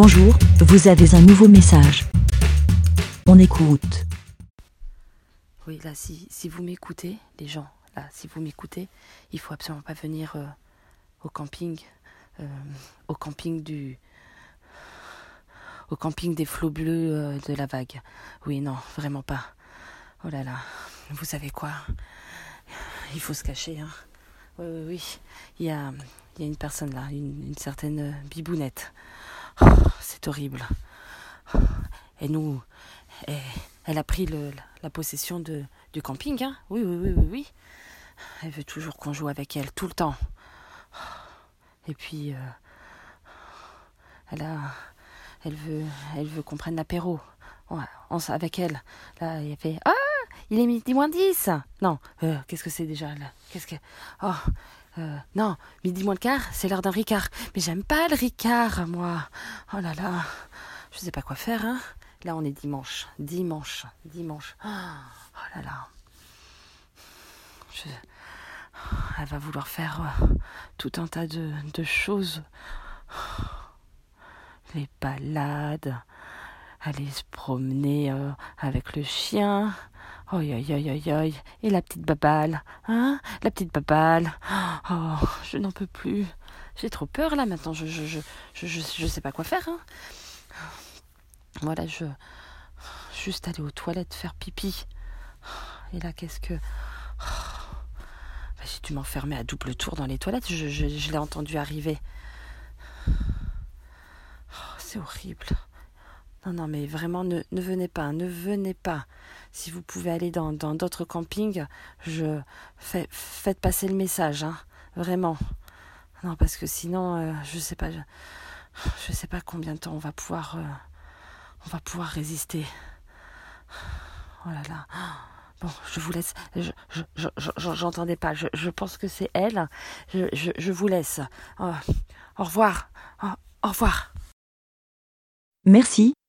Bonjour, vous avez un nouveau message. On écoute. Oui, là, si, vous m'écoutez, les gens, là, si vous m'écoutez, il faut absolument pas venir euh, au camping, euh, au camping du, au camping des flots bleus euh, de la vague. Oui, non, vraiment pas. Oh là là, vous savez quoi? Il faut se cacher. Hein. Oui, oui, oui. Il y a, une personne là, une, certaine bibounette. Oh, horrible. Et nous, et elle a pris la possession de, du camping. Hein. Oui, oui, oui, oui, oui. Elle veut toujours qu'on joue avec elle, tout le temps. Et puis, euh, elle a, elle veut, elle veut qu'on prenne l'apéro. Ouais, avec elle. Là, il y avait Ah Il est midi moins 10 Non, euh, qu'est-ce que c'est déjà là? Qu'est-ce que. Oh euh, Non, midi moins le quart, c'est l'heure d'un Ricard. Mais j'aime pas le Ricard, moi. Oh là là. Je sais pas quoi faire, hein. Là, on est dimanche. Dimanche. Dimanche. Oh là là. Elle va vouloir faire euh, tout un tas de, choses. Les balades, aller se promener avec le chien. Oi, oi, oi, oi, oi. Et la petite babale, hein? La petite babale. Oh, je n'en peux plus. J'ai trop peur là maintenant. Je, je, je, je, sais pas quoi faire. Hein. Voilà, je juste aller aux toilettes faire pipi. Et là, qu'est-ce que j'ai dû m'enfermer à double tour dans les toilettes. Je l'ai entendu arriver. Oh, c'est horrible. Non, non, mais vraiment, ne, ne venez pas, ne venez pas. Si vous pouvez aller dans d'autres campings, je faites passer le message, hein, vraiment. Non, parce que sinon, euh, je sais pas, je, je sais pas combien de temps on va pouvoir, euh, résister. Oh là là. Bon, je vous laisse. Je, je, je, j'entendais pas. Je, pense que c'est elle. Je, vous laisse. Au- au revoir. Au, au revoir. Merci,